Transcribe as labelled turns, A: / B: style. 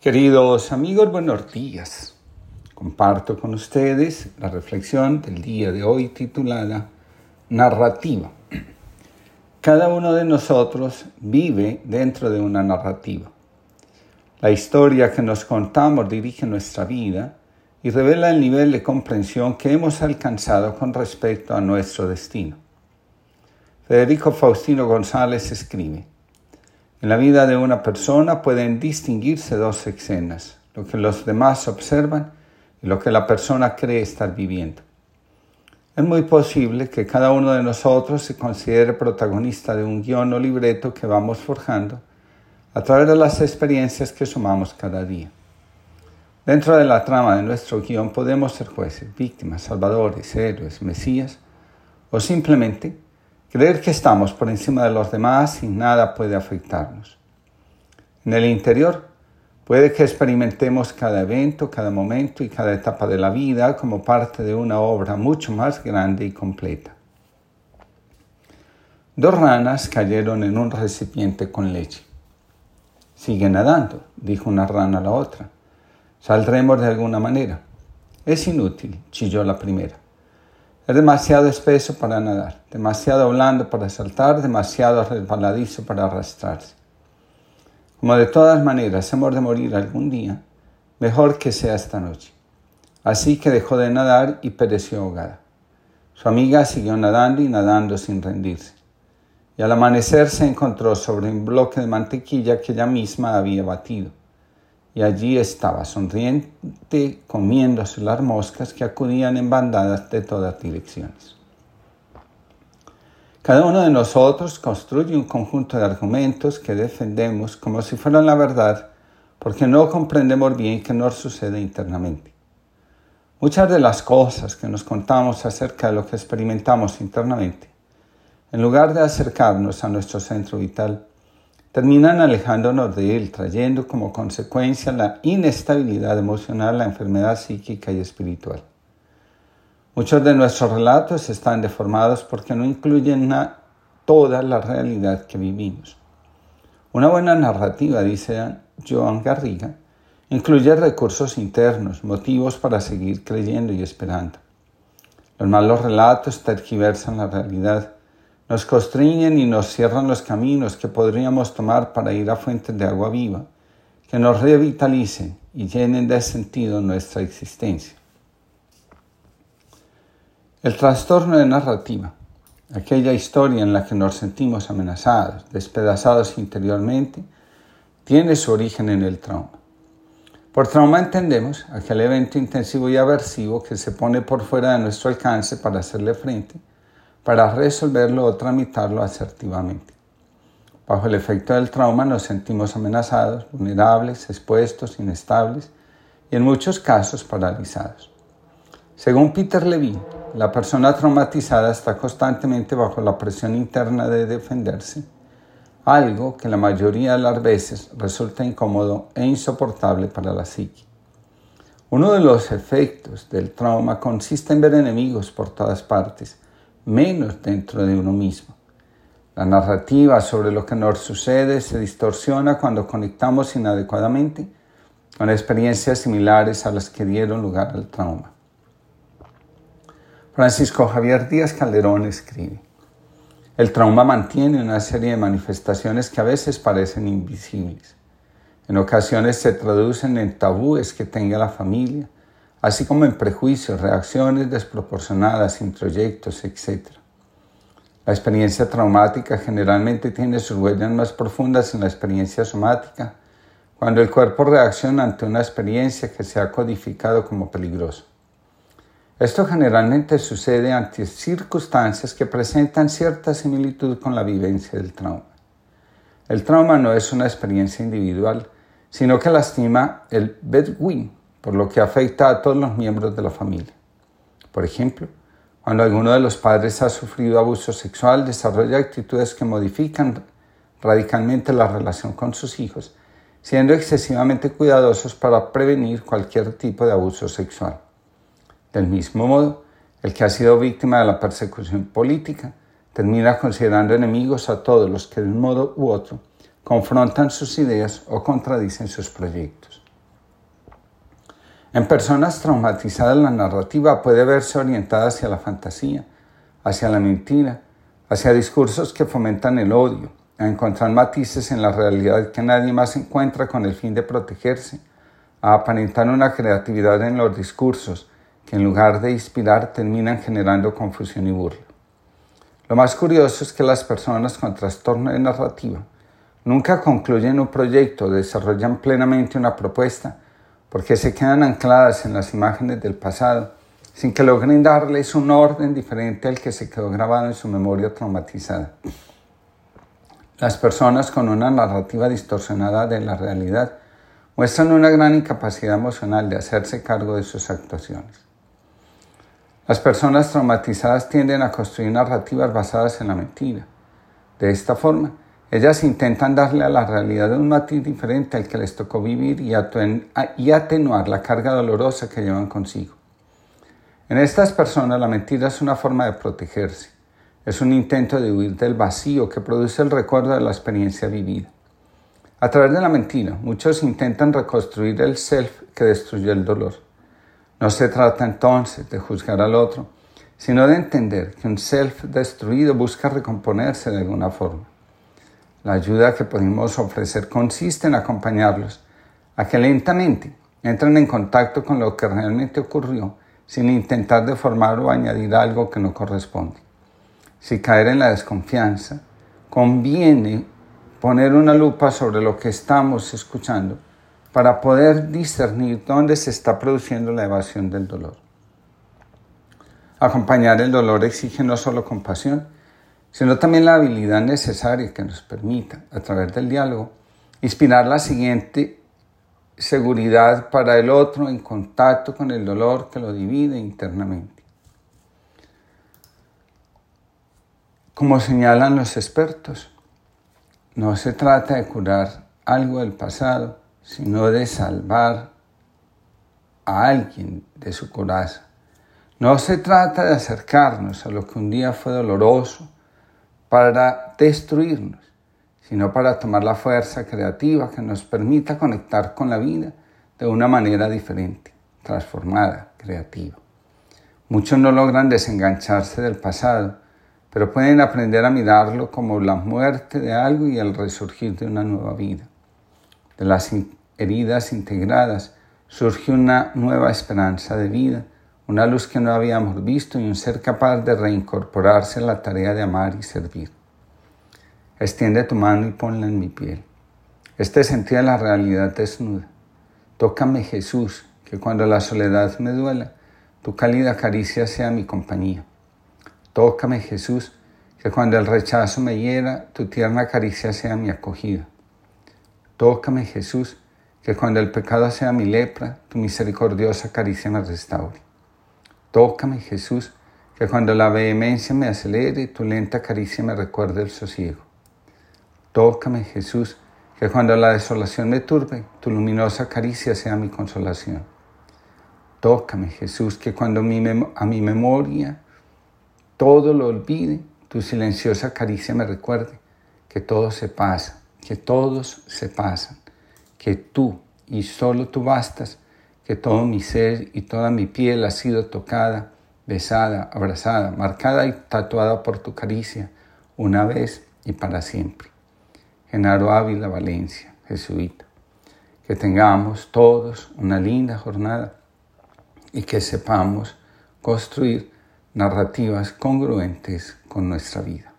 A: Queridos amigos, buenos días. Comparto con ustedes la reflexión del día de hoy titulada Narrativa. Cada uno de nosotros vive dentro de una narrativa. La historia que nos contamos dirige nuestra vida y revela el nivel de comprensión que hemos alcanzado con respecto a nuestro destino. Federico Faustino González escribe, en la vida de una persona pueden distinguirse dos escenas, lo que los demás observan y lo que la persona cree estar viviendo. Es muy posible que cada uno de nosotros se considere protagonista de un guion o libreto que vamos forjando a través de las experiencias que sumamos cada día. Dentro de la trama de nuestro guion podemos ser jueces, víctimas, salvadores, héroes, mesías o simplemente Creer que estamos por encima de los demás y nada puede afectarnos. En el interior, puede que experimentemos cada evento, cada momento y cada etapa de la vida como parte de una obra mucho más grande y completa. Dos ranas cayeron en un recipiente con leche. Sigue nadando, dijo una rana a la otra. Saldremos de alguna manera. Es inútil, chilló la primera. Es demasiado espeso para nadar, demasiado blando para saltar, demasiado resbaladizo para arrastrarse. Como de todas maneras hemos de morir algún día, mejor que sea esta noche. Así que dejó de nadar y pereció ahogada. Su amiga siguió nadando y nadando sin rendirse. Y al amanecer se encontró sobre un bloque de mantequilla que ella misma había batido y allí estaba sonriente comiéndose las moscas que acudían en bandadas de todas direcciones. Cada uno de nosotros construye un conjunto de argumentos que defendemos como si fueran la verdad porque no comprendemos bien qué nos sucede internamente. Muchas de las cosas que nos contamos acerca de lo que experimentamos internamente, en lugar de acercarnos a nuestro centro vital, terminan alejándonos de él, trayendo como consecuencia la inestabilidad emocional, la enfermedad psíquica y espiritual. Muchos de nuestros relatos están deformados porque no incluyen toda la realidad que vivimos. Una buena narrativa, dice Joan Garriga, incluye recursos internos, motivos para seguir creyendo y esperando. Los malos relatos tergiversan la realidad nos constriñen y nos cierran los caminos que podríamos tomar para ir a fuentes de agua viva, que nos revitalicen y llenen de sentido nuestra existencia. El trastorno de narrativa, aquella historia en la que nos sentimos amenazados, despedazados interiormente, tiene su origen en el trauma. Por trauma entendemos aquel evento intensivo y aversivo que se pone por fuera de nuestro alcance para hacerle frente para resolverlo o tramitarlo asertivamente. Bajo el efecto del trauma nos sentimos amenazados, vulnerables, expuestos, inestables y en muchos casos paralizados. Según Peter Levine, la persona traumatizada está constantemente bajo la presión interna de defenderse, algo que la mayoría de las veces resulta incómodo e insoportable para la psique. Uno de los efectos del trauma consiste en ver enemigos por todas partes, menos dentro de uno mismo. La narrativa sobre lo que nos sucede se distorsiona cuando conectamos inadecuadamente con experiencias similares a las que dieron lugar al trauma. Francisco Javier Díaz Calderón escribe, el trauma mantiene una serie de manifestaciones que a veces parecen invisibles. En ocasiones se traducen en tabúes que tenga la familia, así como en prejuicios, reacciones desproporcionadas, introyectos, etc. La experiencia traumática generalmente tiene sus huellas más profundas en la experiencia somática, cuando el cuerpo reacciona ante una experiencia que se ha codificado como peligrosa. Esto generalmente sucede ante circunstancias que presentan cierta similitud con la vivencia del trauma. El trauma no es una experiencia individual, sino que lastima el bedouin, por lo que afecta a todos los miembros de la familia. Por ejemplo, cuando alguno de los padres ha sufrido abuso sexual, desarrolla actitudes que modifican radicalmente la relación con sus hijos, siendo excesivamente cuidadosos para prevenir cualquier tipo de abuso sexual. Del mismo modo, el que ha sido víctima de la persecución política termina considerando enemigos a todos los que de un modo u otro confrontan sus ideas o contradicen sus proyectos. En personas traumatizadas la narrativa puede verse orientada hacia la fantasía, hacia la mentira, hacia discursos que fomentan el odio, a encontrar matices en la realidad que nadie más encuentra con el fin de protegerse, a aparentar una creatividad en los discursos que en lugar de inspirar terminan generando confusión y burla. Lo más curioso es que las personas con trastorno de narrativa nunca concluyen un proyecto desarrollan plenamente una propuesta porque se quedan ancladas en las imágenes del pasado sin que logren darles un orden diferente al que se quedó grabado en su memoria traumatizada. Las personas con una narrativa distorsionada de la realidad muestran una gran incapacidad emocional de hacerse cargo de sus actuaciones. Las personas traumatizadas tienden a construir narrativas basadas en la mentira. De esta forma, ellas intentan darle a la realidad un matiz diferente al que les tocó vivir y, atenuar la carga dolorosa que llevan consigo. En estas personas la mentira es una forma de protegerse es un intento de huir del vacío que produce el recuerdo de la experiencia vivida. A través de la mentira, muchos intentan reconstruir el self que destruyó el dolor. No se trata entonces de juzgar al otro, sino de entender que un self destruido busca recomponerse de alguna forma. La ayuda que podemos ofrecer consiste en acompañarlos a que lentamente entren en contacto con lo que realmente ocurrió sin intentar deformar o añadir algo que no corresponde si caer en la desconfianza, conviene poner una lupa sobre lo que estamos escuchando para poder discernir dónde se está produciendo la evasión del dolor. Acompañar el dolor exige no solo compasión, sino también la habilidad necesaria que nos permita, a través del diálogo, inspirar la siguiente seguridad para el otro en contacto con el dolor que lo divide internamente. Como señalan los expertos, no se trata de curar algo del pasado, sino de salvar a alguien de su coraza. No se trata de acercarnos a lo que un día fue doloroso para destruirnos, sino para tomar la fuerza creativa que nos permita conectar con la vida de una manera diferente, transformada, creativa. Muchos no logran desengancharse del pasado pero pueden aprender a mirarlo como la muerte de algo y el resurgir de una nueva vida. De las heridas integradas surge una nueva esperanza de vida, una luz que no habíamos visto y un ser capaz de reincorporarse a la tarea de amar y servir. Extiende tu mano y ponla en mi piel. Este sentido de la realidad desnuda. Tócame Jesús, que cuando la soledad me duela, tu cálida caricia sea mi compañía. Tócame, Jesús, que cuando el rechazo me hiera, tu tierna caricia sea mi acogida. Tócame, Jesús, que cuando el pecado sea mi lepra, tu misericordiosa caricia me restaure. Tócame, Jesús, que cuando la vehemencia me acelere, tu lenta caricia me recuerde el sosiego. Tócame, Jesús, que cuando la desolación me turbe, tu luminosa caricia sea mi consolación. Tócame, Jesús, que cuando a mi memoria todo lo olvide, tu silenciosa caricia me recuerde que todo se pasa, que todos se pasan, que tú y solo tú bastas, que todo mi ser y toda mi piel ha sido tocada, besada, abrazada, marcada y tatuada por tu caricia, una vez y para siempre. Genaro Ávila, Valencia, jesuita. Que tengamos todos una linda jornada y que sepamos construir narrativas congruentes con nuestra vida.